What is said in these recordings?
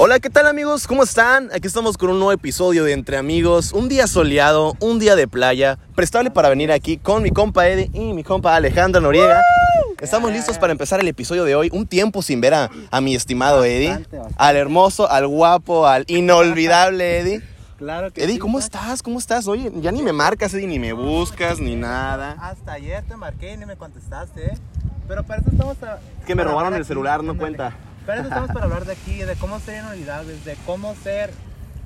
Hola, ¿qué tal amigos? ¿Cómo están? Aquí estamos con un nuevo episodio de Entre Amigos, un día soleado, un día de playa, prestable para venir aquí con mi compa Eddie y mi compa Alejandra Noriega. Estamos listos para empezar el episodio de hoy, un tiempo sin ver a, a mi estimado Eddie, Bastante, bastante. al hermoso, al guapo, al inolvidable Eddie. Claro que Eddie, sí, ¿cómo estás? ¿Cómo estás? Oye, ya ni me marcas, Eddie, ni me buscas, ni nada. Hasta ayer te marqué y ni me contestaste, ¿eh? Pero para eso estamos a- Es que me robaron el celular, no cuenta. Para eso estamos para hablar de aquí, de cómo ser inolvidables, de cómo ser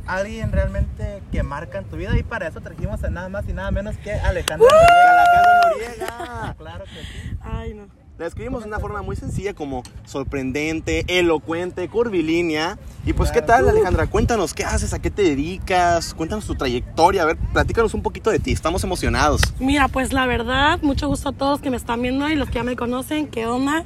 alguien realmente que marca en tu vida. Y para eso trajimos a nada más y nada menos que Alejandra. Alejandra Noriega. Claro que sí. Ay, no. La escribimos de una forma muy sencilla, como sorprendente, elocuente, curvilínea. Y pues, ¿qué tal, Alejandra? Cuéntanos, ¿qué haces? ¿A qué te dedicas? Cuéntanos tu trayectoria. A ver, platícanos un poquito de ti. Estamos emocionados. Mira, pues la verdad, mucho gusto a todos que me están viendo y los que ya me conocen, ¿qué onda?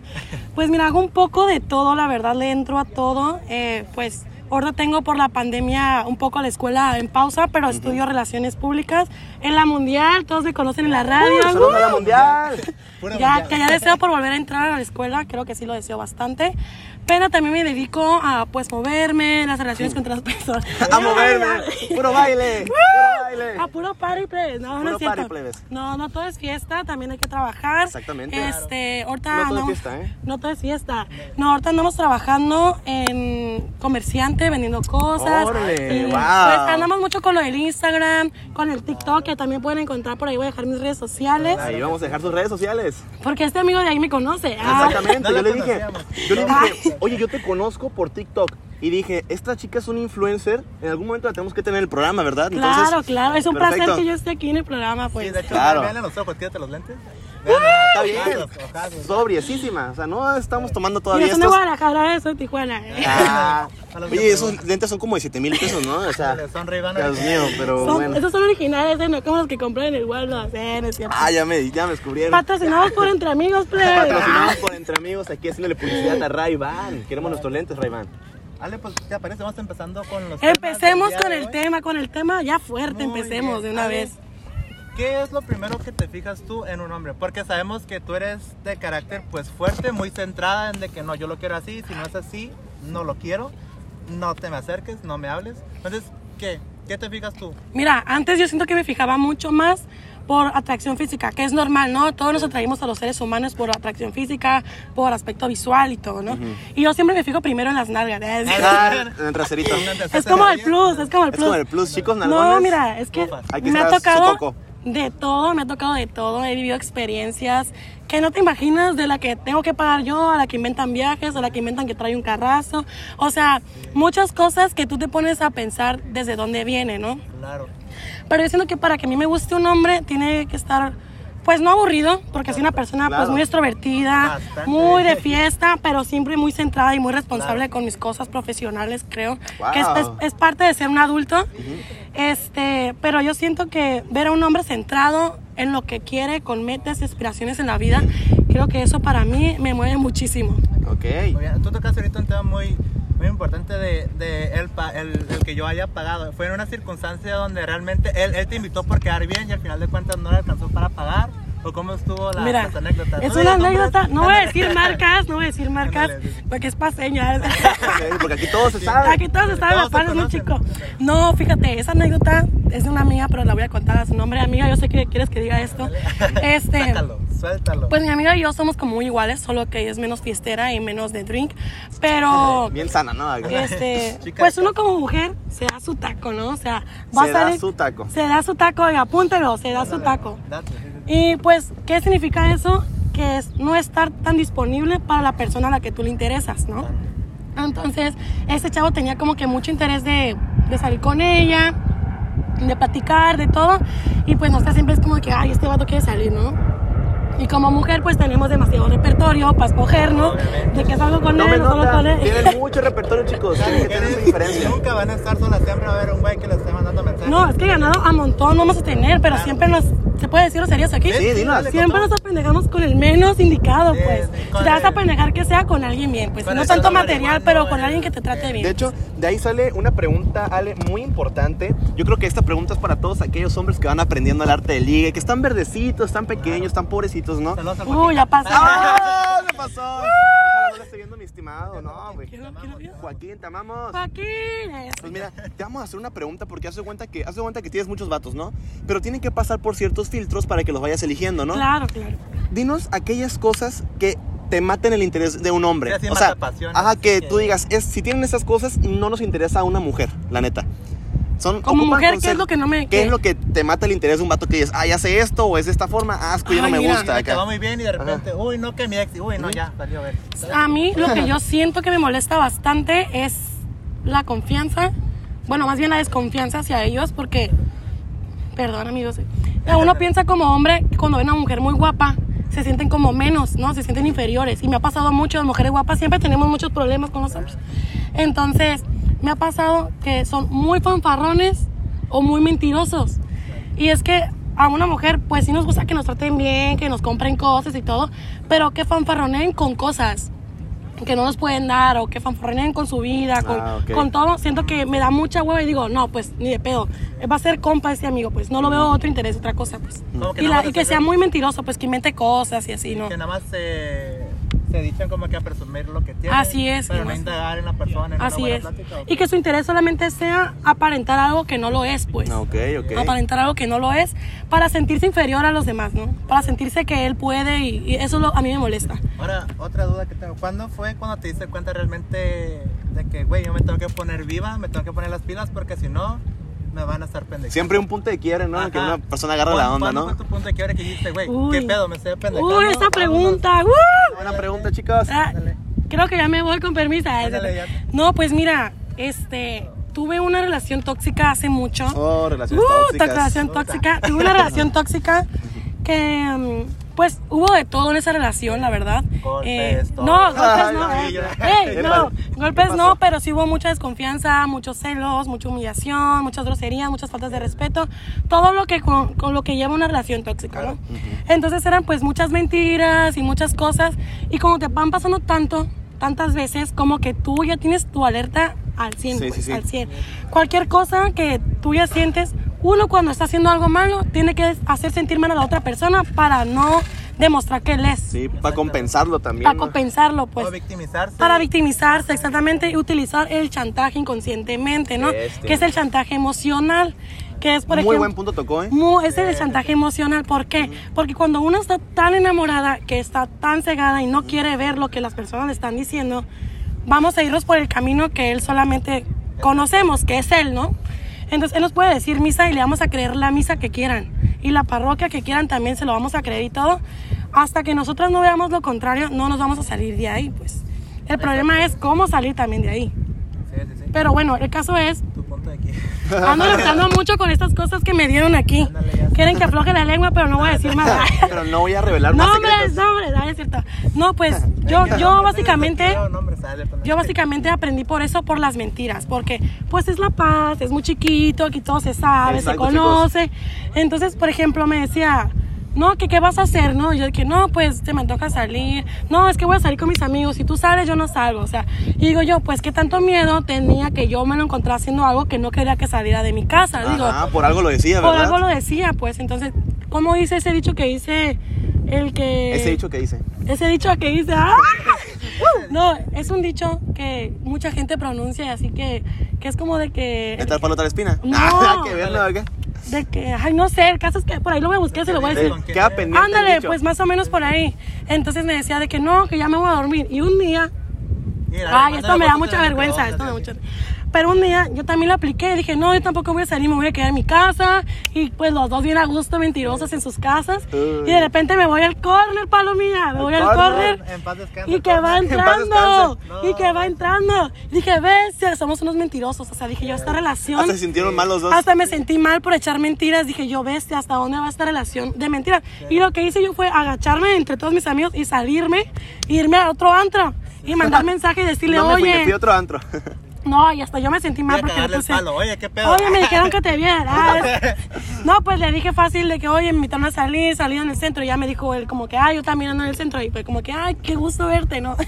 Pues mira, hago un poco de todo, la verdad, le entro a todo. Eh, pues ahora tengo por la pandemia un poco la escuela en pausa, pero estudio relaciones públicas en la mundial, todos me conocen en la radio. ¡Saludos a la mundial! Ya, mundial. que ya deseo por volver a entrar a la escuela, creo que sí lo deseo bastante. Pero también me dedico a pues moverme, las relaciones con otras personas. ¡A moverme! ¡Puro baile! A puro party plebes, no, no Puro es cierto. party plebes. No, no todo es fiesta, también hay que trabajar. Exactamente. Este, ahorita No todo es andamos- fiesta, ¿eh? No todo es fiesta. No, ahorita andamos trabajando en comerciante, vendiendo cosas. Órale, Y, wow. Pues andamos mucho con lo del Instagram, con el TikTok, que también pueden encontrar por ahí, voy a dejar mis redes sociales. Ahí vamos a dejar sus redes sociales. Porque este amigo de ahí me conoce. Ah, Exactamente. no yo le dije, yo le dije, oye, yo te conozco por TikTok. Y dije, esta chica es una influencer. En algún momento la tenemos que tener en el programa, ¿verdad? claro, Entonces, claro. Es un perfecto. placer que yo esté aquí en el programa, pues. Sí, de hecho, Claro. vean los ojos, quédate los lentes. Está bien. Sobriesísima. O sea, no estamos tomando Mira, todavía son de estos. Guadalajara, eso de Tijuana. Ah, A los oye, esos lentes son como de 7 mil pesos, ¿no? O sea, Son Dios mío, pero Son- bueno. Esos son originales, ¿eh? no como los que compré en el Waldo. No cierto. Ah, ya me, ya me descubrieron. Patrocinados por Entre Amigos, plebe. Patrocinados por Entre Amigos aquí haciéndole publicidad a Ray-Ban. Queremos nuestros lentes, Ray-Ban. Ale, pues te parece, vamos empezando con los Empecemos con de el tema, con el tema ya fuerte, Muy empecemos de bien. una Ale, vez. ¿Qué es lo primero que te fijas tú en un hombre? Porque sabemos que tú eres de carácter pues fuerte, muy centrada en de que no, yo lo quiero así, si no es así, no lo quiero, no te me acerques, no me hables. Entonces, ¿qué? ¿Qué te fijas tú? Mira, antes yo siento que me fijaba mucho más por atracción física, que es normal, ¿no? Todos nos atraímos a los seres humanos por atracción física, por aspecto visual y todo, ¿no? Y yo siempre me fijo primero en las nalgas. ¿eh? Ah, en el traserito. Es como el plus, es como el Es plus. como el plus, chicos, nalgones. No, mira, es que. Aquí me ha tocado de todo, me ha tocado de todo. He vivido experiencias que no te imaginas de la que tengo que pagar yo, a la que inventan viajes, a la que inventan que trae un carrazo. O sea, muchas cosas que tú te pones a pensar desde dónde viene, ¿no? Claro. Pero yo siento que para que a mí me guste un hombre tiene que estar, pues no aburrido, porque soy una persona Claro. pues muy extrovertida, Bastante. muy de fiesta, pero siempre muy centrada y muy responsable con mis cosas profesionales, creo. Que es, es- es parte de ser un adulto. Este, pero yo siento que ver a un hombre centrado en lo que quiere, con metas, aspiraciones en la vida, creo que eso para mí me mueve muchísimo. Ok. Tú tocaste ahorita un tema muy, muy importante de, de el, pa- el, el que yo haya pagado. Fue en una circunstancia donde realmente él, él te invitó por quedar bien y al final de cuentas no le alcanzó para pagar. ¿O cómo estuvo la, Mira, las anécdotas? es No una anécdota, no voy a decir marcas, no voy a decir marcas, porque es paseña. Porque aquí todo se sabe. Aquí todos estaban Todos las se pares, muy chico. No, fíjate, esa anécdota es de una amiga, pero la voy a contar a su nombre. Amiga, yo sé que quieres que diga esto. Este, Sácalo, suéltalo. pues mi amiga y yo somos como muy iguales, solo que ella es menos fiestera y menos de drink. Pero, Bien sana, ¿no? este, pues uno como mujer se da su taco, ¿no? O sea, va Se a da salir. su taco. Se da su taco, oiga, apúntelo, se da su taco. Y pues, ¿qué significa eso? Que es no estar tan disponible para la persona a la que tú le interesas, ¿no? Entonces, ese chavo tenía como que mucho interés de, de salir con ella, de platicar, de todo. Y pues nosotros siempre es como que, ay, este vato quiere salir, ¿no? Y como mujer, pues tenemos demasiado repertorio para escoger, ¿no? De que salgo con No él, me no salgo nota. con él. Tienen mucho repertorio, chicos. Tienen que tener diferencia. Nunca van a estar solas, siempre va a haber un güey que les esté mandando mensajes. No, es que ganado a montón no vamos a tener, pero siempre nos. ¿Se puede decir groserías aquí? Sí, dale, Siempre nos apendejamos con el menos indicado, Sí, pues. Si te vas a apendejar que sea con alguien bien, pues. No tanto material, pero con el- alguien que te trate bien. De hecho, de ahí sale una pregunta, Ale, muy importante. Yo creo que esta pregunta es para todos aquellos hombres que van aprendiendo el arte de ligue, que están verdecitos, están pequeños, están pobrecitos, ¿no? Uy, ya pasó. ¡Ah! ¿Qué pasó? Ojalá no güey. Joaquín, te amamos. Joaquín. Pues mira, te vamos a hacer una pregunta porque haz de cuenta que, haz de cuenta que tienes muchos vatos, ¿no? Pero tienen que pasar por ciertos filtros para que los vayas eligiendo, ¿no? Claro, claro. Dinos aquellas cosas que te maten el interés de un hombre. O sea, ajá, que que- tú digas, es, si tienen esas cosas, no nos interesa a una mujer, la neta. Son, Como mujer, ¿qué es lo que no me- ¿Qué qué? es lo que te mata el interés de un vato que dices, ay, hace esto o es de esta forma? Asco, ya no me mira. gusta. Que te acá. va muy bien y de repente, uy, no, que mi ex, uy, no, ya, salió a ver. A mí lo que yo siento que me molesta bastante es la confianza, bueno, más bien la desconfianza hacia ellos, porque, perdón amigos, eh, uno piensa como hombre cuando ven a una mujer muy guapa, se sienten como menos, ¿no? Se sienten inferiores. Y me ha pasado mucho, las mujeres guapas siempre tenemos muchos problemas con los hombres. Entonces, me ha pasado que son muy fanfarrones o muy mentirosos. Y es que a una mujer, pues sí nos gusta que nos traten bien, que nos compren cosas y todo, pero que fanfarroneen con cosas que no nos pueden dar o que fanfarroneen con su vida, con, Ah, ok. con todo. Siento que me da mucha hueva y digo, no, pues ni de pedo. Va a ser compa este amigo, pues no lo veo otro interés, otra cosa, pues. Como que Y, la- que sea muy mentiroso, pues que invente cosas y así, ¿no? Que nada más se, se dicen como que a presumir lo que tienen. Así es, Pero no indagar en la persona, en Así una buena es. plática. ¿o Y que su interés solamente sea aparentar algo que no lo es, pues. Ok, ok. Aparentar algo que no lo es para sentirse inferior a los demás, ¿no? Para sentirse que él puede y, y eso lo- a mí me molesta. Ahora, otra duda que tengo. ¿Cuándo fue cuando te diste cuenta realmente de que, güey, yo me tengo que poner viva, me tengo que poner las pilas porque si no, me van a estar pendejando? Siempre un punto de quiebre, ¿no? En que Ajá. una persona agarra la ¿Cuándo- onda, ¿Cuándo ¿no? fue tu punto de quiebre que dijiste, güey, Uy. qué pedo, me estoy pendejando? Uy, esa pregunta. ¡uh! Buena pregunta, chicos. Ah, creo que ya me voy con permiso. No, pues mira, este, tuve una relación tóxica hace mucho. Oh, relaciones Uh, tóxicas. relación tóxica. Tuve una relación tóxica que, mm, pues, hubo de todo en esa relación, la verdad. Eh, Golpes, todo. no, golpes no. ay, ¿Qué golpes no, pero sí hubo mucha desconfianza, muchos celos, mucha humillación, muchas groserías, muchas faltas de respeto. Todo lo que con, con lo que lleva una relación tóxica, ¿no? Entonces eran pues muchas mentiras y muchas cosas. Y como te van pasando tanto, tantas veces, como que tú ya tienes tu alerta al 100, Sí, pues, sí, sí. al 100. Cualquier cosa que tú ya sientes, uno cuando está haciendo algo malo, tiene que hacer sentir mal a la otra persona para no demostrar que él es. Sí, para compensarlo también. para ¿no? compensarlo, pues. o victimizarse. Para victimizarse, exactamente, y utilizar el chantaje inconscientemente, ¿no? Que es el chantaje emocional, que es, por Muy ejemplo... buen punto tocó, ¿eh? Es el chantaje emocional. ¿Por qué? Porque cuando uno está tan enamorada, que está tan cegada y no quiere ver lo que las personas le están diciendo, vamos a irnos por el camino que él solamente conocemos, que es él, ¿no? Entonces él nos puede decir misa y le vamos a creer la misa que quieran. Y la parroquia que quieran también se lo vamos a creer y todo. Hasta que nosotros no veamos lo contrario, no nos vamos a salir de ahí, pues. El problema es cómo salir también de ahí. Pero bueno, el caso es Tu punto de quiebre. Ando luchando mucho con estas cosas que me dieron aquí. Ándale. Quieren que afloje la lengua, pero no voy a decir más. Pero no voy a revelar más No, hombre, secretos. no, hombre, no, es cierto. No, pues yo, yo básicamente, yo básicamente aprendí por eso, por las mentiras, porque pues es La Paz, es muy chiquito, aquí todo se sabe, Exacto, se conoce. Entonces, por ejemplo, me decía, no, que qué vas a hacer, ¿no? Y yo que no, pues te me antoja salir. No, es que voy a salir con mis amigos. Si tú sales, yo no salgo. O sea, y digo yo, pues qué tanto miedo tenía que yo me lo encontrara haciendo algo que no quería que saliera de mi casa. Digo, Ajá, por algo lo decía, por ¿verdad? algo lo decía, pues. Entonces, ¿cómo dice ese dicho que dice el que. Ese dicho que dice. Ese dicho que dice. ¡ah! No, es un dicho que mucha gente pronuncia, así que, que es como de que. ¿Está el palo otra espina? No. Ah, que verlo acá. De que, ay, no sé, el caso es que por ahí lo voy a buscar, se lo voy a decir. Queda pendiente. Ándale, dicho. pues más o menos por ahí. Entonces me decía de que no, que ya me voy a dormir. Y un día, Mira, ay, mándale esto me da mucha vergüenza, esto me da mucha Pero un día yo también lo apliqué, dije, no, yo tampoco voy a salir, me voy a quedar en mi casa. Y pues los dos bien a gusto, mentirosos en sus casas. Uy. Y de repente me voy al corner, palomilla, me voy al corner. Y que va entrando, y que va entrando. Dije, ves, somos unos mentirosos. O sea, dije yo, esta relación. Hasta se sintieron mal los dos. Hasta me sentí mal por echar mentiras. Dije, yo, bestia, ¿hasta dónde va esta relación de mentiras? Y lo que hice yo fue agacharme entre todos mis amigos y salirme, irme a otro antro y mandar mensaje y decirle, no me fui, me fui a otro antro. No, y hasta yo me sentí mal Voy a porque el puse. palo. Oye, qué pedo. Oye, me dijeron que te vieras. No, pues le dije fácil de que, oye, me invitaron a salir, salí en el centro. Y ya me dijo él, como que, ay, yo también ando en el centro. Y pues, como que, ay, qué gusto verte, ¿no?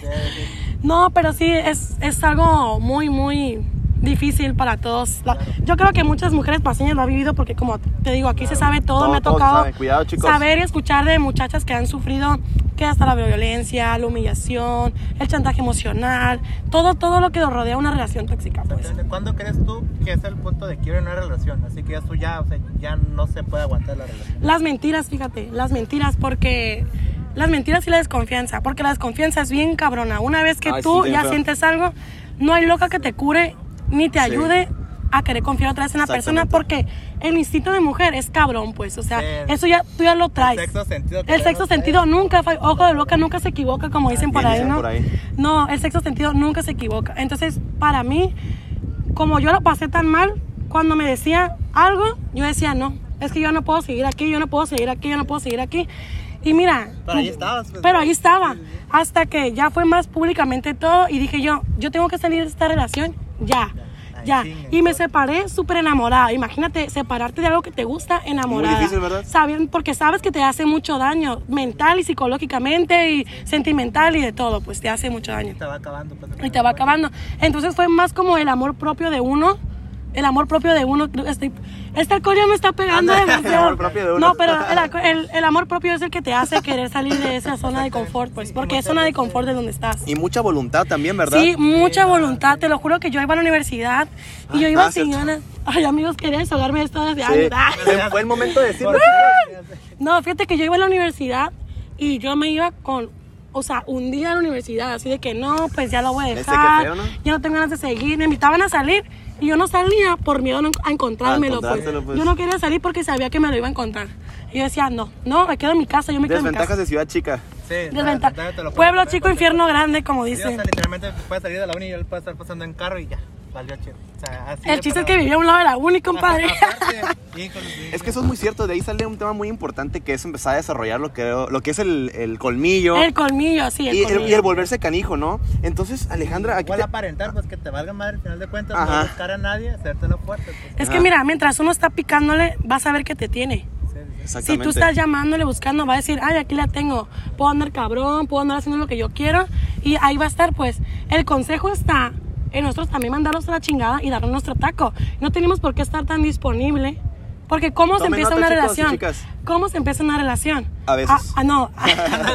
No, pero sí, es, es algo muy, muy difícil para todos. La- yo creo que muchas mujeres paseñas lo han vivido porque, como te digo, aquí se sabe todo. Todo, me ha tocado. Cuidado, saber y escuchar de muchachas que han sufrido que hasta la violencia, la humillación, el chantaje emocional, todo, todo lo que rodea una relación tóxica. Pues. ¿Cuándo crees tú que es el punto de quiebre en una relación? Así que ya tú ya, o sea, ya no se puede aguantar la relación. Las mentiras, fíjate, las mentiras, porque las mentiras y la desconfianza, porque la desconfianza es bien cabrona. Una vez que Ay, tú ya feo. sientes algo, no hay loca que te cure ni te ayude a querer confiar otra vez en la persona, porque el instinto de mujer es cabrón, pues, o sea, eso ya tú ya lo traes. sexto sentido El sexto sentido nunca, ojo de loca nunca se equivoca, como dicen por ahí, ¿no? por ahí. No, el sexto sentido nunca se equivoca. Entonces, para mí, como yo lo pasé tan mal, cuando me decía algo, yo decía, no, es que yo no puedo seguir aquí, yo no puedo seguir aquí, yo no puedo seguir aquí. Y mira, Pero ahí estabas, pues. pero ahí estaba, hasta que ya fue más públicamente todo y dije yo, yo tengo que salir de esta relación ya. Ya, y me separé súper enamorada. Imagínate separarte de algo que te gusta enamorada. difícil, ¿verdad? Saben, porque sabes que te hace mucho daño mental y psicológicamente y sentimental y de todo, pues te hace mucho daño Te va acabando. Pues, y te va acabando. Entonces fue más como el amor propio de uno. El amor propio de uno. Estoy, este alcohol ya me está pegando demasiado. el amor propio de uno. No, pero el, el- el amor propio es el que te hace querer salir de esa zona de confort, pues, porque es zona de confort de donde estás. Y mucha voluntad también, ¿verdad? Sí, mucha voluntad. Te lo juro que yo iba a la universidad y yo Ah, iba ah, sin ganas. Ay, amigos, quería desahogarme de esto desde Sí. años. Ah. Fue el momento de decirlo. No, fíjate que yo iba a la universidad y yo me iba con, o sea, un día a la universidad, así de que no, pues ya lo voy a dejar, feo, ¿no? ya no tengo ganas de seguir, me invitaban a salir y yo no salía por miedo a no- a encontrármelo, A pues. pues. Yo no quería salir porque sabía que me lo iba a encontrar. Y yo decía, no, no, me quedo en mi casa, yo me quedo en mi Desventajas casa. de ciudad chica. Sí, Desventaja. la- la- te lo Pueblo chico, poner, infierno grande, como Sí, o sea, dicen. literalmente puedes salir de la uni y él puede estar pasando en carro y ya, valió. O sea, así El chiste es que vivía a un lado de la uni, compadre. Es que eso es muy cierto, de ahí sale un tema muy importante que es empezar a desarrollar lo que, lo que es el, el colmillo el colmillo, sí, el y, el, colmillo. y el volverse canijo, ¿no? Entonces, Alejandra, aquí Igual te- aparentar, pues que te valga madre al final de cuentas, Ajá. no buscar a nadie, hacértelo fuerte. Pues. Es Ajá. que mira, mientras uno está picándole, vas a ver que te tiene. Si tú estás llamándole, buscando, va a decir, ay, aquí la tengo, puedo andar cabrón, puedo andar haciendo lo que yo quiero, y ahí va a estar, pues, el consejo está en nosotros también mandarnos a la chingada y darnos nuestro taco. No tenemos por qué estar tan disponible, porque ¿cómo se empieza nota, una chicos relación? chicas. ¿Cómo se empieza una relación? A veces. Ah, ah, no.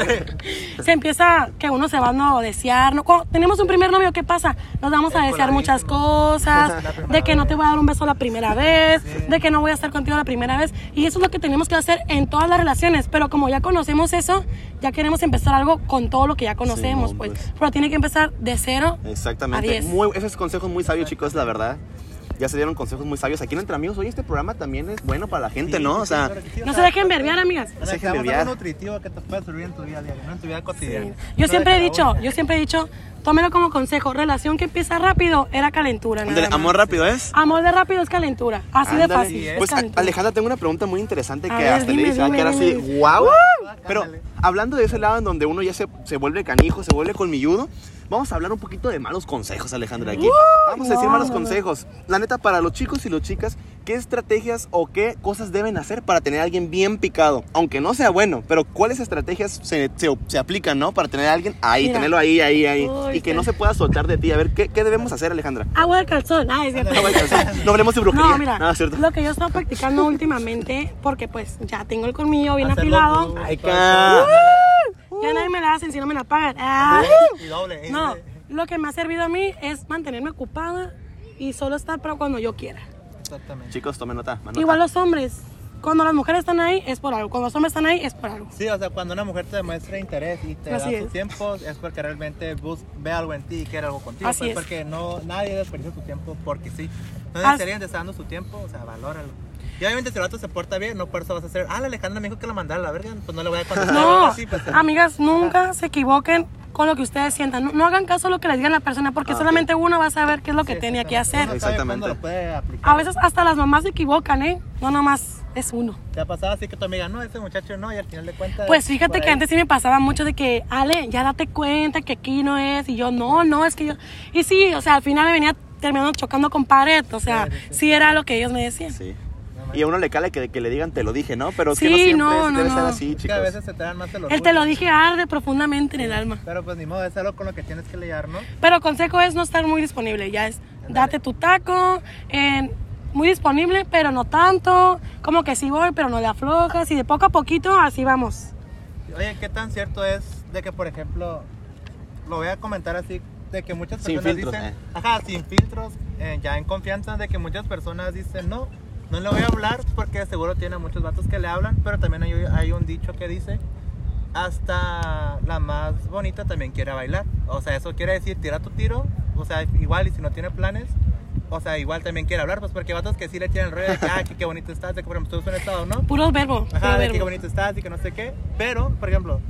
se empieza que uno se va a desear. ¿no? Cuando tenemos un primer novio, ¿qué pasa? Nos vamos a desear muchas cosas, de que no te voy a dar un beso la primera vez, de que no voy a estar contigo la primera vez. Y eso es lo que tenemos que hacer en todas las relaciones. Pero como ya conocemos eso, ya queremos empezar algo con todo lo que ya conocemos, no, pues. pues. Pero tiene que empezar de cero a Exactamente. diez. Muy, esos consejos muy sabios, chicos, la verdad. Ya se dieron consejos muy sabios. Aquí en Entre Amigos, hoy este programa también es bueno para la gente, ¿no? O sea, sí, No se dejen verbiar, amigas. o sea, se a verbiar. algo nutritivo que te puede servir en tu vida diaria, no en tu vida cotidiana. Yo No siempre he dicho, yo siempre he dicho, tómelo como consejo. Relación que empieza rápido era calentura. nada ándale, más. amor rápido es. Amor de rápido es calentura. Así de fácil. es Pues calentura. Alejandra, tengo una pregunta muy interesante A que ver, hasta dime, le dice, dime, que era así, wow. Pero hablando de ese lado en donde uno ya se, se vuelve canijo, se vuelve colmilludo, vamos a hablar un poquito de malos consejos, Alejandra, aquí. Vamos a decir malos consejos. La neta, para los chicos y las chicas, ¿qué estrategias o qué cosas deben hacer para tener a alguien bien picado? Aunque no sea bueno, pero ¿cuáles estrategias se, se- se aplican, no? Para tener a alguien ahí, Mira. tenerlo ahí, ahí, ahí. Uy, y que qué- no se pueda soltar de ti. A ver, ¿qué, qué debemos hacer, Alejandra? Agua de calzón. Ah, es cierto. No, vaya, no hablemos de brujería. No, mira, Ah, ¿cierto? lo que yo he estado practicando últimamente, porque pues ya tengo el colmillo bien Hacerlo afilado, tú, Ay, tú, ca- ya nadie me la hacen si no me la pagan. Ah. Y doble. No, lo que me ha servido a mí es mantenerme ocupada y solo estar para cuando yo quiera. Exactamente. Chicos, tomen nota. Igual los hombres, cuando las mujeres están ahí es por algo, cuando los hombres están ahí es por algo. Sí, o sea, cuando una mujer te demuestra interés y te Así da su es. tiempo, es porque realmente bus ve algo en ti y quiere algo contigo. Así pues, es. Porque no, nadie desperdicia su tiempo porque sí. No te está dando su tiempo, o sea, valóralo. Y obviamente si el vato se porta bien, no por eso vas a hacer, ah, la Alejandra me dijo que la mandara a la verga, pues no le voy a contestar. No, así, pues, amigas, nunca se equivoquen con lo que ustedes sientan. No, no hagan caso a lo que les diga la persona porque Ah, solamente uno va a saber qué es lo que sí, tenía que hacer. Sabe Exactamente. lo puede aplicar. A veces hasta las mamás se equivocan, ¿eh? No nomás es uno. ¿Te ha pasado así que tu amiga, no, ese muchacho no, y al final de cuentas... Pues fíjate que ahí- antes sí me pasaba mucho de que, Ale, ya date cuenta que aquí no es. Y yo, no, no, es que yo. Y sí, o sea, al final me venía terminando chocando con pared. O sea, Sí, sí, sí era lo que ellos me decían. Sí. Y a uno le cala que, que le digan te lo dije, ¿no? Pero Sí, que no siempre no, no, debe no. ser así, Es que chicos. a veces se te dan más el Él te lo dije arde profundamente en el alma. Pero pues ni modo, es algo con lo que tienes que lidiar, ¿no? Pero el consejo es no estar muy disponible. Ya es, date tu taco, en- muy disponible, pero no tanto. Como que sí voy, pero no le aflojas. Y de poco a poquito, así vamos. Oye, ¿qué tan cierto es de que, por ejemplo, lo voy a comentar así, de que muchas Sin personas filtros, dicen, eh. ajá, sin filtros, eh, ya en confianza, de que muchas personas dicen, no, no le voy a hablar porque seguro tiene muchos vatos que le hablan, pero también hay, hay un dicho que dice, hasta la más bonita también quiere bailar. O sea, eso quiere decir, tira tu tiro, o sea, igual y si no tiene planes, o sea, igual también quiere hablar, pues porque hay vatos que sí le tiran el rollo de que, ah, que qué bonito estás, de que por ejemplo tú en estado, ¿no? Puro verbo. Ajá, puro de que verbo. qué bonito estás y que no sé qué. Pero, por ejemplo,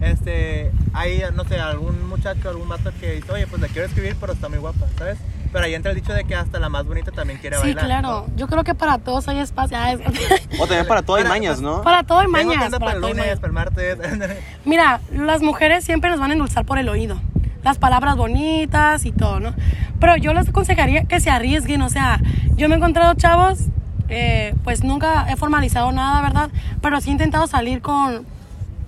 este, hay, no sé, algún muchacho, algún vato que dice, oye, pues la quiero escribir, pero está muy guapa, ¿sabes? Pero ahí entra el dicho de que hasta la más bonita también quiere Sí, bailar. claro. Yo creo que para todos hay espacio. Ah, es- O también para todo hay mañas, ¿no? para todo hay mañas. Para para el todo hay lunes, mañas. para el martes. Mira, las mujeres siempre nos van a endulzar por el oído. Las palabras bonitas y todo, ¿no? Pero yo les aconsejaría que se arriesguen. O sea, yo me he encontrado chavos, eh, pues nunca he formalizado nada, ¿verdad? Pero sí he intentado salir con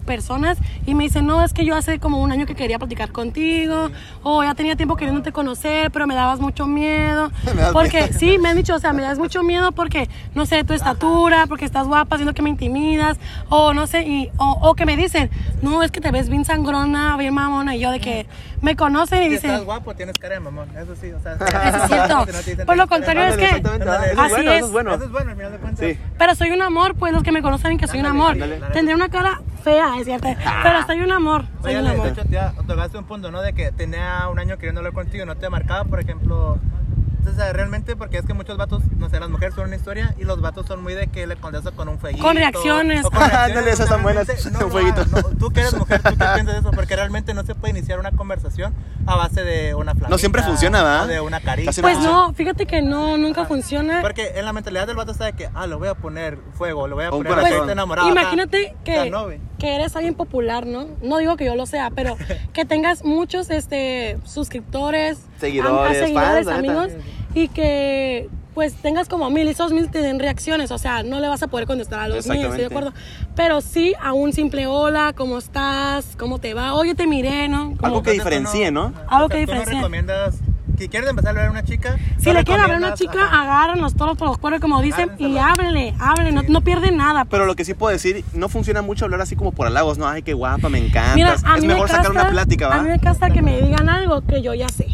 personas y me dicen, no, es que yo hace como un año que quería platicar contigo, o ya tenía tiempo queriéndote conocer, pero me dabas mucho miedo. Porque miedo. sí, me han dicho, o sea, me das mucho miedo porque, no sé, tu estatura, porque estás guapa, siento que me intimidas, o no sé, y, o, o que me dicen, no, es que te ves bien sangrona, bien mamona, y yo de que me conocen y dicen, estás guapo, tienes cara de mamón. Eso sí, o sea. Eso es cierto. si no Por lo contrario es que- así es. eso es bueno. Al final de cuentas. Sí. pero soy un amor, pues los que me conocen que soy un amor. Tendré una cara fea, es cierto, pero soy un amor, soy Oye, un de amor. hecho, te tocaste un punto, ¿no? De que tenía un año queriendo hablar contigo y no te marcaba, por ejemplo. Entonces, realmente, porque es que muchos vatos, no sé, las mujeres son una historia y los vatos son muy de que le contestas con un fueguito. Con reacciones. o con Ándale, esas o están buenas, no un lo fueguito. no. Tú que eres mujer, ¿tú qué piensas de eso? Porque realmente no se puede iniciar una conversación a base de una flamita. No siempre funciona, ¿verdad? o de una. Casi Pues no, fíjate que no, nunca funciona. Porque en la mentalidad del vato está de que, ah, le voy a poner fuego, le voy a Un poner aceite enamorado. Imagínate O que, que eres alguien popular, ¿no? No digo que yo lo sea, pero que tengas muchos este, suscriptores, Seguidores, seguidores, fans, amigos, y que pues tengas como mil y esos mil te den reacciones, o sea, no le vas a poder contestar a los mil, estoy de acuerdo. Pero sí a un simple hola, ¿cómo estás? ¿Cómo te va? Oye, te miré, ¿no? Como- Algo que diferencie, ¿no? Algo que tú no diferencie. recomiendas, si quieres empezar a ver a una chica, Si no le quieren hablar a una chica, ajá. agarran los toros por los cuernos, como dicen, y háblenle, háblenle, no, no pierden nada. pues. Pero lo que sí puedo decir, no funciona mucho hablar así como por halagos, ¿no? Ay, qué guapa, me encantas. Mira, a es mí mejor me sacar una plática, A mí ¿va? me castra que me digan algo que yo ya sé.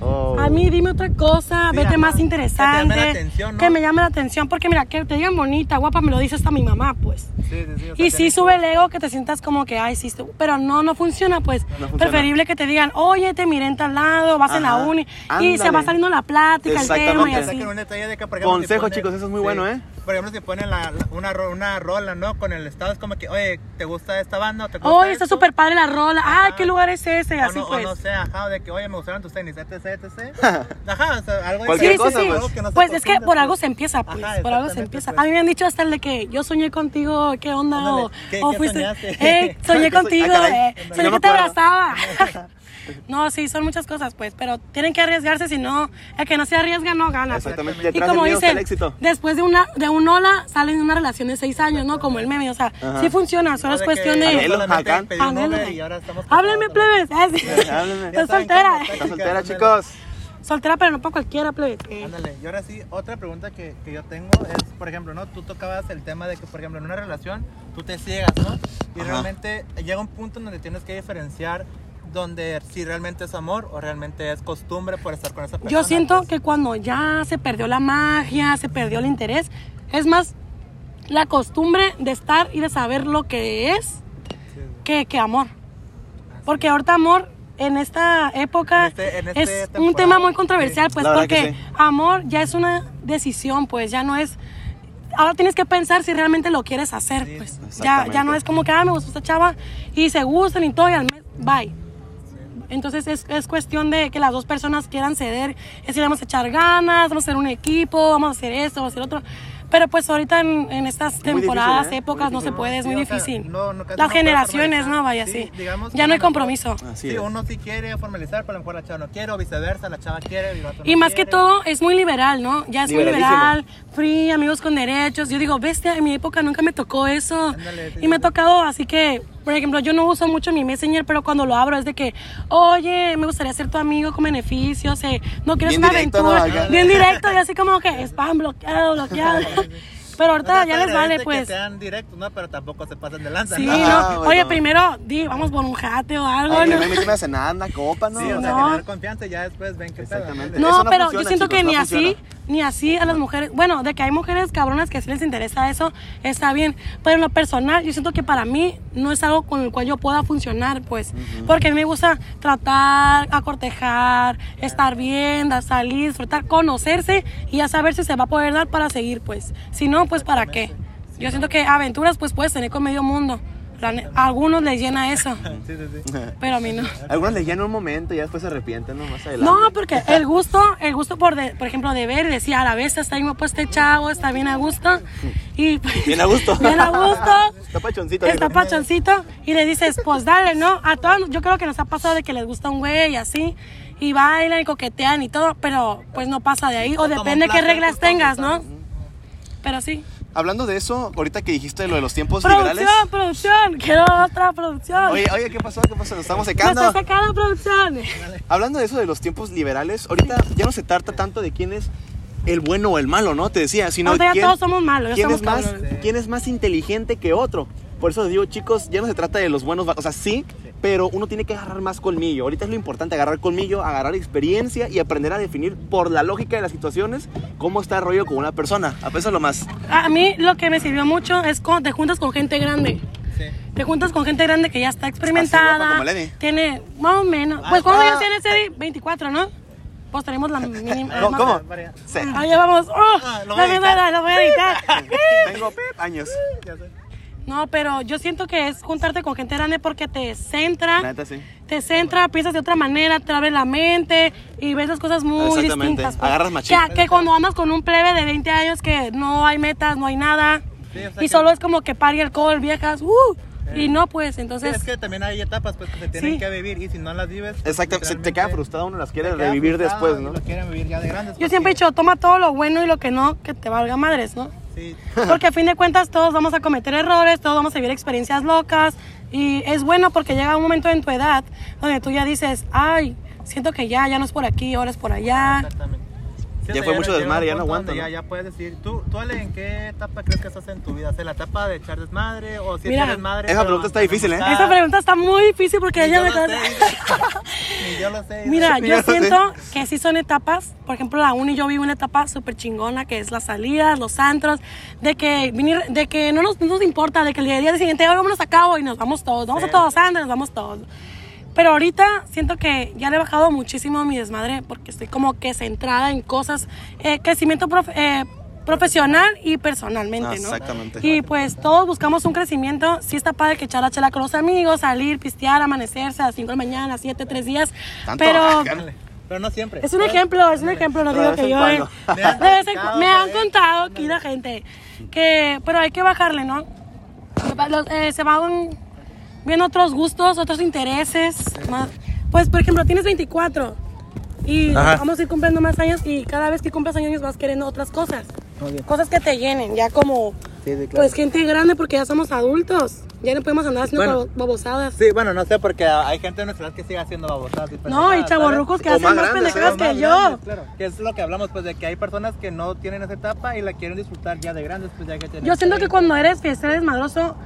Oh. A mí dime otra cosa, Sí, vete ajá. más Que te interesante. llame la atención, ¿no? que me llame la atención, porque mira, que te digan bonita, guapa, me lo dice hasta mi mamá, pues. Sí, sí, Y sí sube el ego que te sientas como que, ay, sí, pero no, no funciona, pues. No funciona. Preferible que te digan, oye, te miré en tal lado, vas en la uni, y se va saliendo la plática, el tema y. Que así. saquen un detalle de que, por ejemplo, si Consejo, chicos, eso es muy bueno, ¿eh? Por ejemplo, si ponen la, la- una, una rola, ¿no? Con el estado, es como que, oye, ¿te gusta esta banda te gusta Oye, está esto? súper padre la rola, ay, Ajá. ¿qué lugar es ese? O Así no, pues. o no sé, ajá, de que, oye, me gustaron tus tenis, etc, etc. Ajá, o sea, algo Cualquier Sí, cosa, sí. pues. Algo que no Pues es que por pues. algo se empieza, pues. Ajá, por algo se empieza. pues. A mí me han dicho hasta el de que yo soñé contigo, ¿qué onda? Ándale, O, ¿qué- o qué fuiste. soñaste? Eh, soñé ¿Qué soñ- contigo, Ah, caray. eh, soñé que te abrazaba. No, sí, son muchas cosas, pues, pero tienen que arriesgarse, si no, el que no se arriesga no gana. pues. Exactamente, Y detrás como dicen, después de una de un hola salen de una relación de seis años, ¿no? Como el meme, o sea, Ajá. sí funciona, solo No, es cuestión de... Y Háblenme, plebes. Sí. Háblenme. Ya Estoy saben soltera. cómo, Está soltera, chicos. Soltera, pero no para cualquiera, plebe. Ándale, y ahora sí, otra pregunta que, que yo tengo es, por ejemplo, ¿no? Tú tocabas el tema de que, por ejemplo, en una relación tú te ciegas, ¿no? Y Ajá. realmente llega un punto en donde tienes que diferenciar donde si realmente es amor o realmente es costumbre por estar con esa persona. Yo siento pues. que cuando ya se perdió la magia, se perdió el interés, es más la costumbre de estar y de saber lo que es Sí, que, que amor. Porque ahorita amor en esta época En este- en este es un temporada, tema muy controversial, sí. pues porque amor ya es una decisión, pues ya no es... Ahora tienes que pensar si realmente lo quieres hacer, Sí, pues. Ya, ya no es como que, ah, me gusta esta chava y se gustan y todo y al mes, bye. Entonces es, es cuestión de que las dos personas quieran ceder, es decir, vamos a echar ganas, vamos a hacer un equipo, vamos a hacer esto, vamos a hacer otro. Pero pues ahorita en, en estas muy temporadas, difícil, ¿eh? épocas, no se puede, es Sí, muy difícil. no- no- Las generaciones. ¿no? Vaya, Sí, sí. digamos que Ya no hay compromiso. Así Sí, uno sí quiere formalizar, pero a lo mejor la chava no quiere, o viceversa, la chava quiere y no Y más que quiere. todo, es muy liberal, ¿no? Ya es muy liberal, free, amigos con derechos. Yo digo, bestia, en mi época nunca me tocó eso. Ándale, sí, y me ha tocado, así que, por ejemplo, yo no uso mucho mi Messenger, pero cuando lo abro es de que, oye, me gustaría ser tu amigo con beneficios, eh, no quieres Bien una directo, ¿no? aventura. Acá. Bien directo, y así como que spam bloqueado, bloqueado. Pero ahorita ya les vale, pues. Que sean directos, ¿no? Pero tampoco se pasen de lanza. Sí, ¿no? Ah, no. bueno. Oye, primero, di, vamos por un jate o algo, Ay, ¿no? me meten una cenada, copa, ¿no? Sí, o sea, No. generar confianza y ya después ven qué pedo. Exactamente. No, no pero funciona, yo siento chicos, que no ni así. Ni así a las mujeres, bueno, de que hay mujeres cabronas que sí les interesa eso, está bien, pero en lo personal yo siento que para mí no es algo con el cual yo pueda funcionar, pues, porque a mí me gusta tratar, acortejar, estar bien, salir, disfrutar, conocerse y ya saber si se va a poder dar para seguir, pues, si no, pues, ¿para qué? Yo siento que aventuras, pues, puedes tener con medio mundo, a algunos les llena eso, Sí, sí, sí. pero a mí no. Algunos les llenan un momento y después se arrepienten, ¿no? Más adelante. No, porque el gusto, el gusto por, de, por ejemplo, de ver y decir, a la vez está bien pues este chavo, está bien a gusto. Y, pues, Bien a gusto. Bien a gusto. Está pachoncito. Está pachoncito y le dices, pues dale, ¿no? A todos, yo creo que nos ha pasado de que les gusta un güey y así, y bailan y coquetean y todo, pero pues no pasa de ahí, o depende qué reglas tengas, ¿no? Pero sí. Hablando de eso, ahorita que dijiste lo de los tiempos Producción, liberales. producción, quiero otra producción. Oye, oye, ¿qué pasó? ¿Qué pasó? Nos estamos secando. está sacando producción. Hablando de eso de los tiempos liberales, ahorita ya no se trata tanto de quién es el bueno o el malo, ¿no? Te decía, sino Ahorita ya quién, todos somos malos, quién es más, quién es más inteligente que otro. Por eso les digo, chicos, ya no se trata de los buenos, o sea, sí, pero uno tiene que agarrar más colmillo. Ahorita es lo importante, agarrar colmillo, agarrar experiencia y aprender a definir por la lógica de las situaciones cómo está el rollo con una persona. A pesar lo más. A mí lo que me sirvió mucho es cuando te juntas con gente grande. Sí. Te juntas con gente grande que ya está experimentada. como Lenny. tiene más o menos. Ah, Pues ¿cuántos ah. años tiene ese? 24, ¿no? Pues tenemos la mínima. ¿Cómo? ¿Cómo? Varia. Sí. Ahí ya vamos. ¡Oh! Ah, lo voy la a editar. voy a editar. Tengo pip, años. Ya sé. No, pero yo siento que es juntarte con gente grande porque te centra. La neta, sí. Te centra, piensas de otra manera, te abre la mente y ves las cosas muy Exactamente. distintas. pues. Agarras machín. Que, que cuando andas con un plebe de 20 años que no hay metas, no hay nada. Sí, o sea y que- solo es como que par y alcohol, viejas. ¡uh! Y no, pues, Sí, entonces. es que también hay etapas pues, que se tienen Sí. que vivir y si no las vives. pues, Exacto, se te queda frustrado, uno las quiere revivir después, ¿no? Lo quieren vivir ya de grandes. Yo siempre he dicho, toma todo lo bueno y lo que no, que te valga madres, ¿no? Sí. Porque a fin de cuentas todos vamos a cometer errores, todos vamos a vivir experiencias locas y es bueno porque llega un momento en tu edad donde tú ya dices, ay, siento que ya, ya no es por aquí, ahora es por allá. Exactamente. Sí, Ya fue mucho desmadre, ya no donde ¿no? Ya, ya puedes decir, ¿tú, tú Ale, ¿en qué etapa crees que estás en tu vida? ¿Es la etapa de echar desmadre o si Mira, echar desmadre? esa pregunta está difícil, ¿eh? Esa pregunta está muy difícil porque ella me sé. Ni yo lo sé. Mira, Yo yo no sé. siento que sí son etapas. Por ejemplo, la uni yo vivo una etapa súper chingona, que es las salidas, los antros, de que venir, de que no nos, no nos importa, de que el día siguiente, "Oye, vámonos a cabo y nos vamos todos, vamos Sí. a todos antros, nos vamos todos. Pero ahorita siento que ya le he bajado muchísimo mi desmadre porque estoy como que centrada en cosas, eh, crecimiento prof- eh, profesional y personalmente, ¿no? Exactamente. Y pues todos buscamos un crecimiento. Sí está padre que echar la chela con los amigos, salir, pistear, amanecerse a las 5 de la mañana, a 7, 3 días. Tanto. Pero Ándale. Pero no siempre. es un ejemplo, es un ejemplo, no digo que yo... cuando. de vez en cu- me han contado aquí la gente que... Pero hay que bajarle, ¿no? Los- eh, se van viendo otros gustos, otros intereses. más- Pues, por ejemplo, tienes 24 y Ajá. vamos a ir cumpliendo más años y cada vez que cumples años vas queriendo otras cosas. Cosas que te llenen, ya como... Sí, sí, claro. Pues gente grande porque ya somos adultos. Ya no podemos andar haciendo Bueno. babo- babosadas. Sí, bueno, no sé, porque hay gente de nuestra edad que sigue haciendo babosadas. y No, y chavorrucos que O hacen más más pendejadas ¿eh? que Más yo. grandes, claro. Que es lo que hablamos, pues, de que hay personas que no tienen esa etapa y la quieren disfrutar ya de grandes, pues ya que tienen Yo siento que 30. cuando eres fiestero desmadroso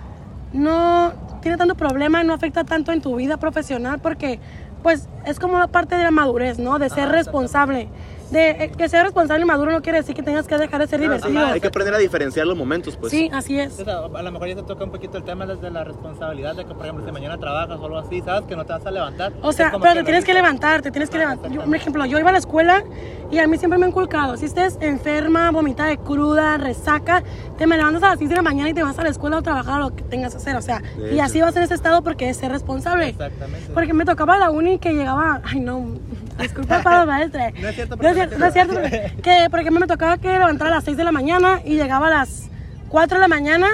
no tiene tanto problema, no afecta tanto en tu vida profesional porque pues es como una parte de la madurez, ¿no? De ser responsable. De eh, que ser responsable y maduro no quiere decir que tengas que dejar de ser divertido. Hay que aprender a diferenciar los momentos, pues. Sí, así es. O sea, a lo mejor ya se toca un poquito el tema desde la responsabilidad de que, por ejemplo, si mañana trabajas o algo así, sabes que no te vas a levantar. O sea, pero te tienes que levantar, te tienes que Ah, levantar. Yo, por ejemplo, yo iba a la escuela y a mí siempre me han inculcado, si estés enferma, vomitada de cruda, resaca, te me levantas a las 6 de la mañana y te vas a la escuela o trabajar o lo que tengas que hacer, o sea, De y hecho. así vas en ese estado porque es ser responsable. Exactamente. Porque me tocaba la uni que llegaba, ay no, disculpa para los maestros. No es cierto, cierto, no es cierto, que por ejemplo me tocaba que levantar a las 6 de la mañana y llegaba a las 4 de la mañana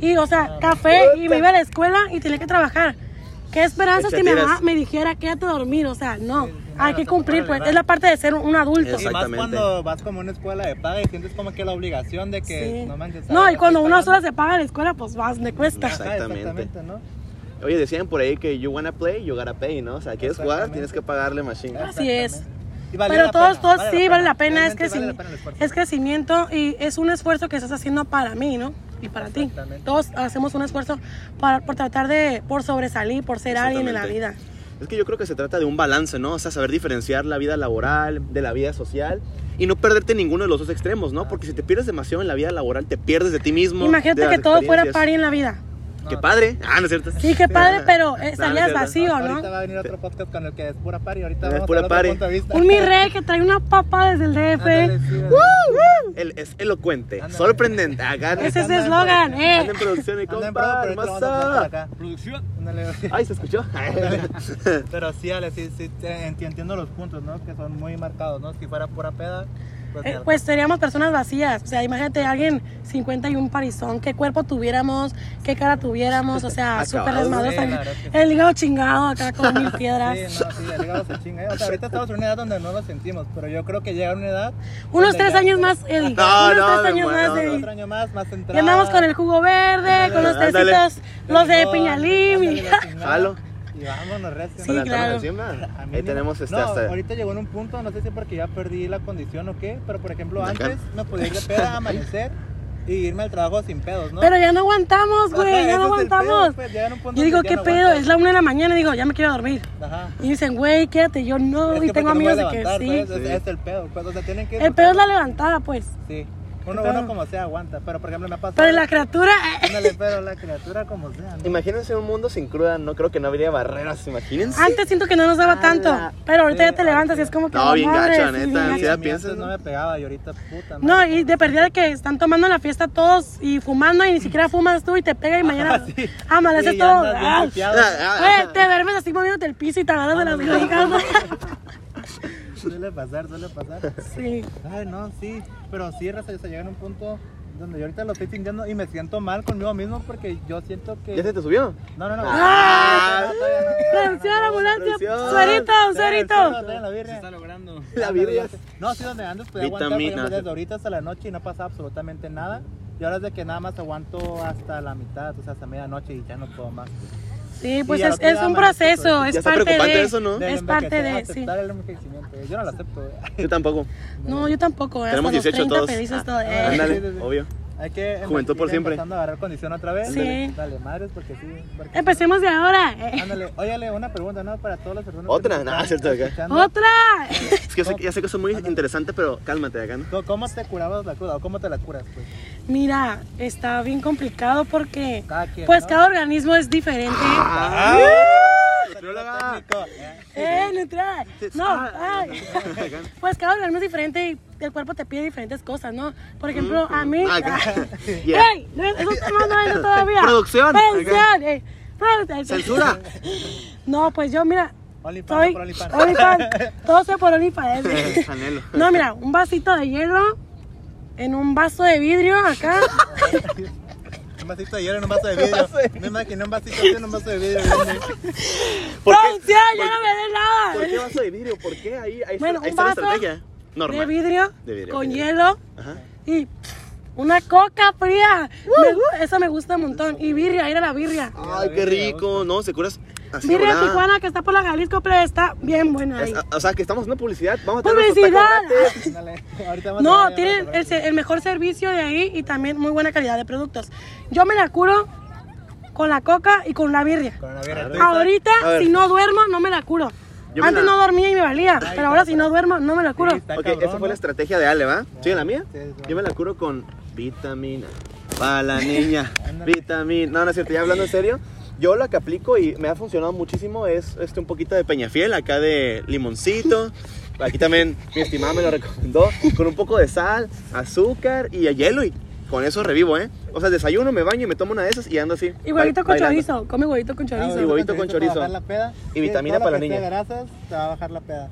y o sea, café y me iba a la escuela y tenía que trabajar. ¿Qué esperanzas que mi mamá me dijera quédate a dormir? O sea, no, hay que cumplir, pues es la parte de ser un, adulto. Y más cuando vas como a una escuela de paga y sientes como que la obligación de que Sí. no manches. No, y cuando unas horas se paga la escuela, pues vas, le cuesta. Exactamente. exactamente, ¿no? Oye, decían por ahí que you wanna play, you gotta pay, ¿no? O sea, quieres jugar, tienes que pagarle machine. Así es. Y Pero todos, pena, todos vale sí, vale la pena, es, Realmente vale la pena es crecimiento y es un esfuerzo que estás haciendo para mí, ¿no? Y para ti. Todos hacemos un esfuerzo para, por tratar de, por sobresalir, por ser alguien en la vida. Es que yo creo que se trata de un balance, ¿no? O sea, saber diferenciar la vida laboral de la vida social y no perderte ninguno de los dos extremos, ¿no? Porque si te pierdes demasiado en la vida laboral, te pierdes de ti mismo. Imagínate que todo fuera party en la vida. Qué padre. Ah, no es cierto. Sí, qué padre, pero eh, No, no estarías vacío, Ahorita ¿no? va a venir otro podcast con el que es pura party. Ahorita Es vamos pura a party. punto de vista. Un mi rey que trae una papa desde el DF. Ándale, sí. Él es elocuente, Ándale. sorprendente. Acá Ese es el eslogan, anda eh. en producción y Anda en compa, bravo, pero ahorita lo vamos a poner por hermosa. Producción. Ándale. Ay, ¿se escuchó? Pero sí, Ale, sí, sí, entiendo los puntos, ¿no? Que son muy marcados, ¿no? Si fuera pura peda, Eh, mierda. pues seríamos personas vacías. O sea, imagínate alguien 51 parizón, qué cuerpo tuviéramos, qué cara tuviéramos, o sea, súper desmadrosa. Sí. El hígado chingado acá con mil piedras. Sí, no, sí, el hígado se chinga. O sea, ahorita estamos en una edad donde no lo sentimos, pero yo creo que llega una edad. Unos tres años más, Eddie. No, Unos no, tres años más, Eddie. Otro año más, más Y andamos con el jugo verde, con los Ándale. tecitos, los de chingada. Jalo. Y vámonos, recio. Sí, claro. la encima. Ahí tenemos este no, hasta. ahorita llegó en un punto, no sé si porque ya perdí la condición o qué, pero por ejemplo Acá. antes me podía ir de peda, amanecer y irme al trabajo sin pedos, ¿no? Pero ya no aguantamos, güey, Ajá, ya no es pedo, aguantamos. pues, Yo digo, ¿qué no pedo? aguantas. Es la una de la mañana, digo, ya me quiero dormir. Ajá. Y dicen, güey, quédate. Yo no, Es y que tengo amigos de que sí. pues, ese es el pedo, pues, o sea, tienen que El pedo es la levantada, pues. Sí. Uno, uno como sea aguanta, pero por ejemplo me ha pasado. Pero la criatura, eh, Ándale, pero la criatura como sea, ¿no? Imagínense un mundo sin cruda, no creo que no habría barreras, imagínense. antes siento que no nos daba tanto. Pero ahorita Sí, ya te levantas y es como que. No, bien madre, sí, neta, bien sí, mí piensas, no me pegaba y ahorita puta No, madre. y de perdida de que están tomando la fiesta todos y fumando y ni siquiera fumas tú y te pega y mañana sí. amanece Sí, todo. bien ah. Ah, ah, Güey, te duermes así moviéndote el piso y te agarras de las orejas. Suele pasar, suele pasar. Sí. Ay, no, sí. Pero sí, Raza, se llega en un punto donde yo ahorita lo estoy sintiendo y me siento mal conmigo mismo porque yo siento que. ¿Ya se te subió? No, no, no. Ah. Producción, ambulancia, suerito, suerito. Se está logrando. La birria. No, sí, donde antes podía aguantar desde ahorita hasta la noche y no pasa absolutamente nada. Y ahora es de que nada más aguanto hasta la mitad, o sea, hasta medianoche y ya no puedo más. Sí, pues es, un proceso, es parte de. eso, ¿no? Es parte de, sí. Yo no lo acepto. eh. Yo tampoco. No, yo tampoco. Tenemos hasta los 18 30 todos. Ah, todo. eh. Ándale, obvio. Hay que Juventud por siempre. empezando a agarrar condición otra vez. Sí. Dale, madres, porque sí. porque- Empecemos de ahora. eh. Ándale, óyale, una pregunta, ¿no? Para todas las personas. que Otra, están cierto, acá. ¡Otra! Es que ya sé que eso es muy interesante, pero cálmate acá, ¿no? ¿Cómo- ¿Cómo te curabas la cruda o cómo te la curas? Pues? Mira, está bien complicado porque. Cada quien, Pues ¿no? cada organismo es diferente. Ah. Nutrióloga. Técnico, eh. ¡Eh, neutral! No, Ah. ay. Pues cada organismo es diferente y el cuerpo te pide diferentes cosas, ¿no? Por ejemplo, a mí. Ah, acá. Yeah. ¡Ey! No, temas no todavía. Producción. ¡Producción! ey, producción. Censura. No, pues yo, mira. OnlyFans. Todo sea por OnlyFans. eh. No, mira, un vasito de hielo en un vaso de vidrio acá. Un vasito de hielo en un vaso de vidrio. Me imaginé un vasito en un vaso de vidrio. ¿Por qué? ¡Producción! ¡Ya no me des nada! ¿Por qué vaso de vidrio? ¿Por qué? Ahí, ahí, Bueno, está, ahí un vaso estrategia. Normal. De vidrio, De vidrio, con ok. hielo Ajá. y una coca fría. Me gu- eso me gusta un montón. Y birria, ir a la birria. Ay, qué rico. No, se curas así Birria. Tijuana que está por la Jalisco, pero está bien buena ahí. Es- o sea, que estamos haciendo publicidad. Vamos a tener ¡Publicidad! ahorita vamos No, tienen el, mejor servicio de ahí y también muy buena calidad de productos. Yo me la curo con la coca y con la birria. Con la birria. A ver. ¿Tú, Ahorita, si no duermo, no me la curo. Yo Antes la- no dormía y me valía, pero ahora si no duermo, no me la curo. Sí, Ok, cabrón, esa fue la ¿no? estrategia de Ale, ¿va? ¿Sigue la mía? Sí, sí. Yo me la curo con vitamina. Para la niña. Vitamina. No, no es cierto, ya hablando en serio. Yo lo que aplico y me ha funcionado muchísimo es este, un poquito de peñafiel, acá de limoncito. Aquí también mi estimada me lo recomendó. Con un poco de sal, azúcar y hielo. Y con eso revivo, ¿eh? O sea, desayuno, me baño y me tomo una de esas y ando así. Y huevito con bailando. chorizo, come huevito con Ah, chorizo. y huevito con chorizo. bajar la peda. Y vitamina para la niña. grasas, te va a bajar la peda.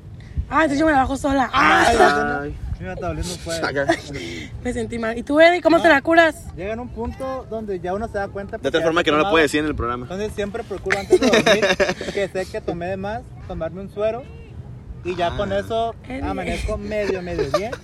Ah, entonces yo me la bajo sola. Ah, Ay. Me sentí mal. ¿Y tú, Eddie, cómo te la curas? Llega en un punto donde ya uno se da cuenta. De ya forma que no lo puede decir en el programa. Entonces siempre procuro antes de dormir que sé que tomé de más, tomarme un suero y ya con Ah. eso amanezco medio, medio bien.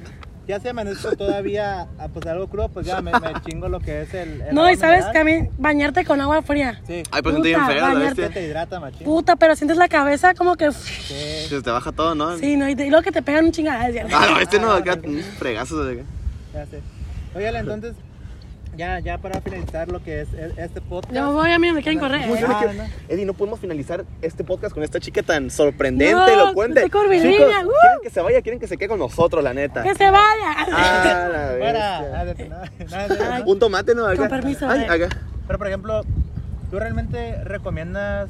Ya se amanece todavía ah, pues algo crudo, pues ya me, me chingo lo que es el. el No, y sabes mineral. también bañarte con agua fría. Sí. Ay, pues siente bien Puta, feo, la bañarte. Que bestia. te hidrata, machín. Puta, pero sientes la cabeza como que. Sí. Se te baja todo, ¿no? Sí, ¿no? Y, te- y luego que te pegan un chingada, ¿cierto? Ah, no, este no, acá, un fregazo de acá. Ya sé. Óyale, entonces, ya, ya para finalizar lo que es este podcast. Yo voy a mí, me quieren correr. ¿Cómo ¿eh? Ah, que- no. Eddie, no podemos finalizar este podcast con esta chica tan sorprendente, No, elocuente. Chicos, uh. quieren que se vaya, quieren que se quede con nosotros, la neta. Que se vaya. Ah, la. Ah, de- nada, nada de- Ay. Un tomate, ¿no? Acá. Con permiso, Ay, eh. acá. Pero, por ejemplo, ¿tú realmente recomiendas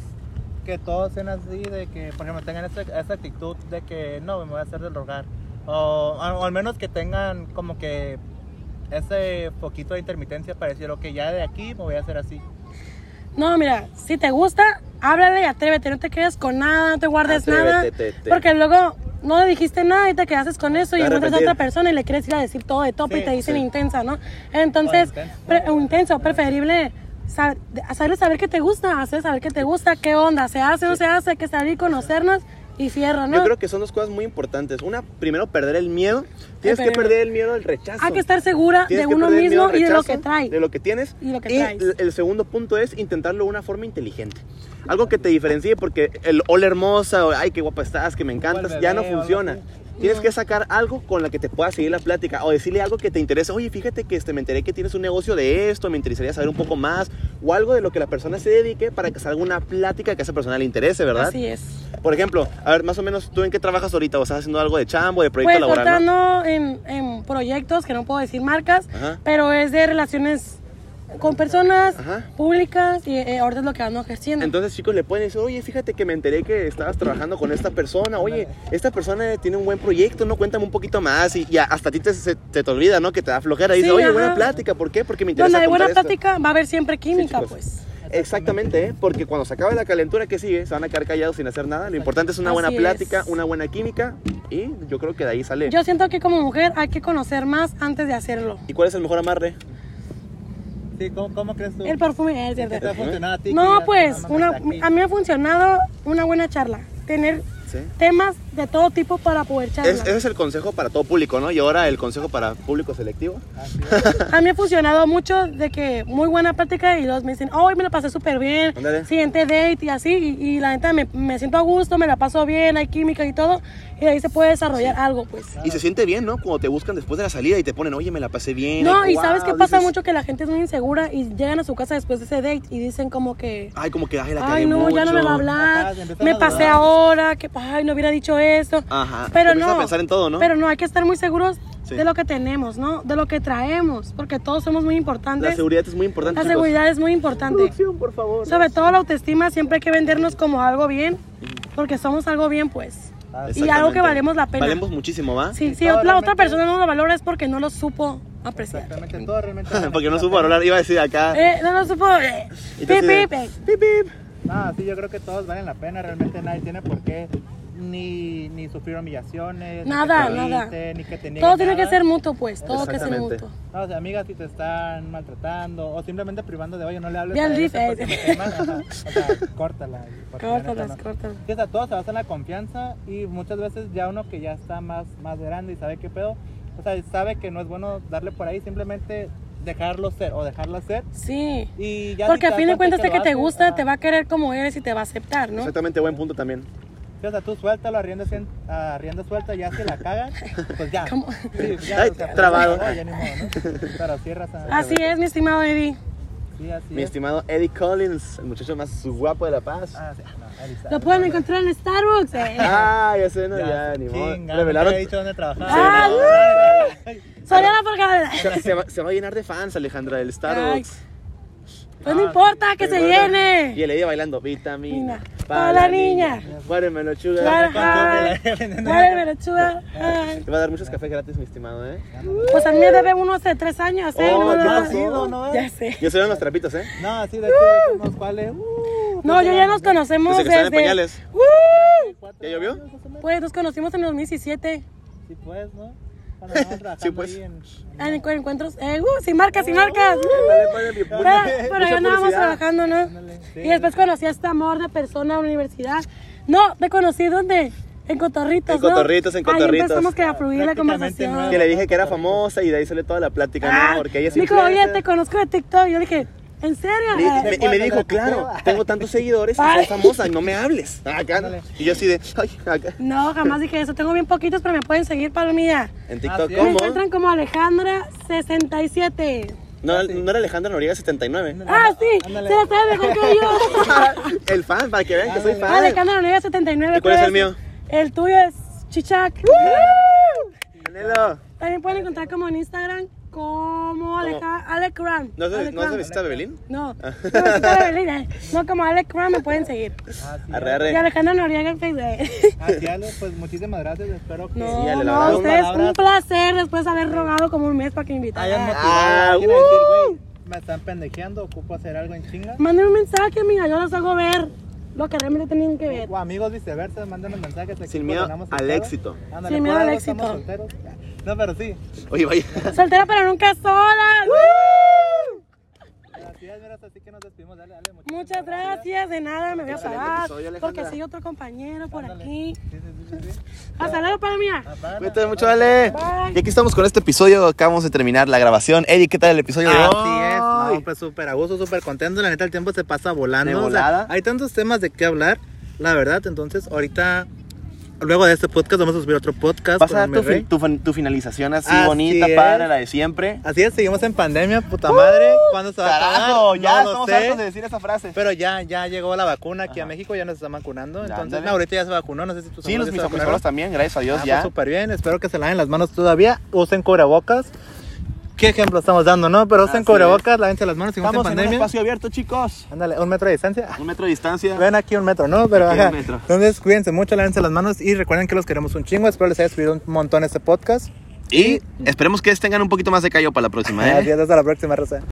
que todos sean así? De que, por ejemplo, tengan esa, esa actitud de que no, me voy a hacer del rogar. O, o al menos que tengan como que ese poquito de intermitencia para decir, ok, ya de aquí me voy a hacer así. No, mira, si te gusta, háblale y atrévete. No te quedes con nada, no te guardes nada. Te- te. Porque luego no le dijiste nada y te quedaste con eso y encuentras a otra persona y le quieres ir a decir todo de tope Sí, y te dicen sí. intensa, ¿no? Entonces, O intenso. pre- intenso, preferible sa- de- hacerle saber que te gusta, hacer saber que te gusta, qué onda, se hace o no se hace, hay que salir, conocernos y fierro, ¿no? Yo creo que son dos cosas muy importantes. Una, primero, perder el miedo. Tienes que perder- el miedo al rechazo. Hay que estar segura Tienes de uno mismo y de lo que trae. De lo que tienes. Y lo que y traes. el- el segundo punto es intentarlo de una forma inteligente. Algo que te diferencie porque el hola hermosa o ay qué guapa estás, que me encantas, bebé ya no funciona. Tienes No. que sacar algo con la que te pueda seguir la plática o decirle algo que te interese. Oye, fíjate que este, me enteré que tienes un negocio de esto, me interesaría saber un poco más. O algo de lo que la persona se dedique para que salga una plática que a esa persona le interese, ¿verdad? Así es. Por ejemplo, a ver, más o menos, ¿tú en qué trabajas ahorita? ¿O estás haciendo algo de chambo, de proyecto Pues laboral? no? en, en proyectos que no puedo decir marcas, Ajá. pero es de relaciones con personas Ajá. públicas y eh, ahorita es lo que ando ejerciendo. Entonces chicos le pueden decir, oye, fíjate que me enteré que estabas trabajando con esta persona, oye, esta persona tiene un buen proyecto, no cuéntame un poquito más y, y hasta a ti te, se- te, te olvida, ¿no? Que te da flojera y dices, Sí, oye, ajá. buena plática, ¿por qué? Porque me interesa Donde hay buena contar esto". plática va a haber siempre química, pues. Exactamente, ¿eh? porque cuando se acabe la calentura que sigue, se van a quedar callados sin hacer nada. Lo importante es una buena plática, es. una buena química y yo creo que de ahí sale. Yo siento que como mujer hay que conocer más antes de hacerlo. ¿Y cuál es el mejor amarre? Sí, ¿cómo, cómo crees tú? El perfume es ¿Qué te ha cierto. funcionado a ti? No, pues, una, a mí me ha funcionado una buena charla. Tener Sí. temas de todo tipo para poder charlar. Es- ese es el consejo para todo público, ¿no? Y ahora el consejo para público selectivo. A mí me ha funcionado mucho de que muy buena práctica y los me dicen, hoy me la pasé súper bien, Ándale. siguiente date y así, y, y la neta me, me siento a gusto, me la paso bien, hay química y todo, y ahí se puede desarrollar algo, pues. Y se siente bien, ¿no? Cuando te buscan después de la salida y te ponen, oye, me la pasé bien. No, Ay, y sabes guau, qué pasa dices, mucho que la gente es muy insegura y llegan a su casa después de ese date y dicen como que, Ay, como que, ay, la ay no, ya no me va a mucho". hablar, me pasé ahora, que ay no hubiera dicho esto. Ajá. Pero no. a pensar en todo, ¿no? Pero no, hay que estar muy seguros Sí. de lo que tenemos, ¿no? De lo que traemos, porque todos somos muy importantes. La seguridad es muy importante. La chicos. seguridad es muy importante. Producción, por favor. Sobre todo la autoestima, siempre hay que vendernos como algo bien, porque somos algo bien, pues. Ah, Y algo que valemos la pena. Valemos muchísimo, ¿va? Sí, si la otra persona no lo valora es porque no lo supo apreciar. Exactamente, todo realmente. Porque no supo hablar, iba a decir acá. Eh, no lo supo. Eh, pip, pip, pip, pip. No, sí, yo creo que todos valen la pena. Realmente nadie tiene por qué ni, ni sufrir humillaciones. Nada, ni que te nada. Ni que te Todo tiene que ser mutuo, pues. Todo que ser mutuo. No, o sea, amigas, si te están maltratando o simplemente privando de, oye, no le hables eh. próximo tema", ajá, O sea, córtala. Córtalas, no. córtalas. Sí, o sea, todo se basa en la confianza y muchas veces ya uno que ya está más, más grande y sabe qué pedo, o sea, sabe que no es bueno darle por ahí, simplemente dejarlo ser o dejarla ser Sí. y ya si Porque te a fin de cuenta cuentas, este que lo te hace, gusta, ajá. te va a querer como eres y te va a aceptar, ¿no? Exactamente, buen punto también. O sea, tú suéltalo a rienda, cien- a rienda suelta, ya si la cagas, pues ya. ¿Cómo? Sí, ya, Ay, o sea, pues, trabado. ya, ya ni modo, ¿no? Pero cierras a... Así es, mi estimado Eddie. Sí, así Mi es. estimado Eddie Collins, el muchacho más guapo de La Paz. Ah, sí, no. Lo pueden encontrar en Starbucks. eh. Ah, ya sé, no, ya, Ya, ni modo. Revelaron. dicho dónde trabajaba. Ah, Forcada. Se, se va, se va a llenar de fans, Alejandra, del Starbucks. Pues no importa que se Y llene. el Eddie bailando vitamina para la niña. Con ay. chocolate. Guárdame la chuga. Te va a dar muchos cafés gratis, mi estimado, ¿eh? Pues a mí me debe uno hace tres años, ¿eh? Oh, No, ¿qué no. pasó? ¿no? Ya sé. Yo soy unos trapitos, ¿eh? No, sí, de hecho, unos cuales. Uh, No, yo ya nos conocemos Desde desde. pañales. ¡Uh! ¿Ya llovió? Pues nos conocimos en 2017. Sí, pues, ¿no? Cuando trabajando Sí, pues. ahí en- En encu- encuentros. Eh, uh, sin marcas, sin marcas. Pero, mucha pero ya andábamos trabajando, ¿no? Ándale, sí. Y después conocí a este amor de persona en la universidad. No, te conocí donde. En cotorritos, En ¿no? cotorritos, en cotorritos. Ahí empezamos que a fluir la conversación. Que le dije que era famosa y de ahí sale toda la plática, Ah, ¿no? Porque ella es dijo, oye, te conozco de TikTok. Yo le dije, ¿en serio? Y, me, y me dijo, claro, tengo tantos seguidores y soy famosa, no me hables. Acá, Ándale. y yo así de, ay, acá. No, jamás dije eso. Tengo bien poquitos, pero me pueden seguir, palomilla. En TikTok, es. Me ¿cómo? encuentran como Alejandra67. No, no era Alejandra Noriega 79. Ah, sí, Ándale. se la sabe mejor que yo. El fan, para que vean que soy fan. Alejandra Noriega 79. ¿Y cuál es el mío? El tuyo es Chichac. Canelo. También pueden encontrar como en Instagram como Aleja, Alec Ram. ¿No se, Alec ¿no se visita Bebelín? No, no, visita Bebelín, eh. no, como Alec Ram me pueden seguir. Así Arre, Y arre. Alejandra Noriega en Facebook. Así Ale, pues muchísimas gracias, espero que No, Sí, no, ustedes, un placer después de haber rogado como un mes para que me hayan invitaran. motivado Ah, decir, uh. güey, me están pendejeando, ocupo hacer algo en chinga. Manden un mensaje, amiga, yo les hago ver lo que realmente tienen que ver. O amigos viceversa, mándenos mensajes. aquí Sin miedo al éxito. Ándale, Sin miedo por al éxito. solteros. No, pero sí. Oye, vaya. Soltera pero nunca sola. Así es, mira, así que nos despedimos. Dale, dale. muchísimas Muchas gracias, de nada me voy a parar porque sigue otro compañero por Ándale. aquí. Sí, sí, sí, sí, sí. Hasta luego, para mía. Cuídate mucho, Ale. Bye. Y aquí estamos con este episodio. Acabamos de terminar la grabación. Eddie, ¿qué tal el episodio de hoy? No, pues súper a gusto, súper contento. La neta, el tiempo se pasa volando. De o sea, volada. hay tantos temas de qué hablar, la verdad. Entonces, ahorita, luego de este podcast, vamos a subir otro podcast. Vas a dar tu, tu tu finalización así, Así bonita, es. padre, la de siempre. Así es, seguimos en pandemia, puta madre. ¿Cuándo se va a acabar? Carajo, ya No estamos sé. hartos de decir esa frase. Pero ya, ya llegó la vacuna aquí a Ajá. México, ya nos están vacunando. Entonces, Ándale. no, ahorita ya se vacunó, no sé si tus Sí, los ya mis vacunaron. también, gracias a Dios, Ah, ya. pues súper bien, espero que se laven las manos todavía. Usen cubrebocas. ¿Qué ejemplo estamos dando, no? Pero usen cubrebocas, lávense las manos, Estamos en en un pandemia. espacio abierto, chicos. Ándale, un metro de distancia. Un metro de distancia. Ven aquí un metro, ¿no? Pero ajá. un metro. Entonces, cuídense mucho, lávense las manos y recuerden que los queremos un chingo. Espero les haya subido un montón este podcast. Y esperemos que tengan un poquito más de callo para la próxima, ¿eh? Adiós, hasta la próxima, Rosa.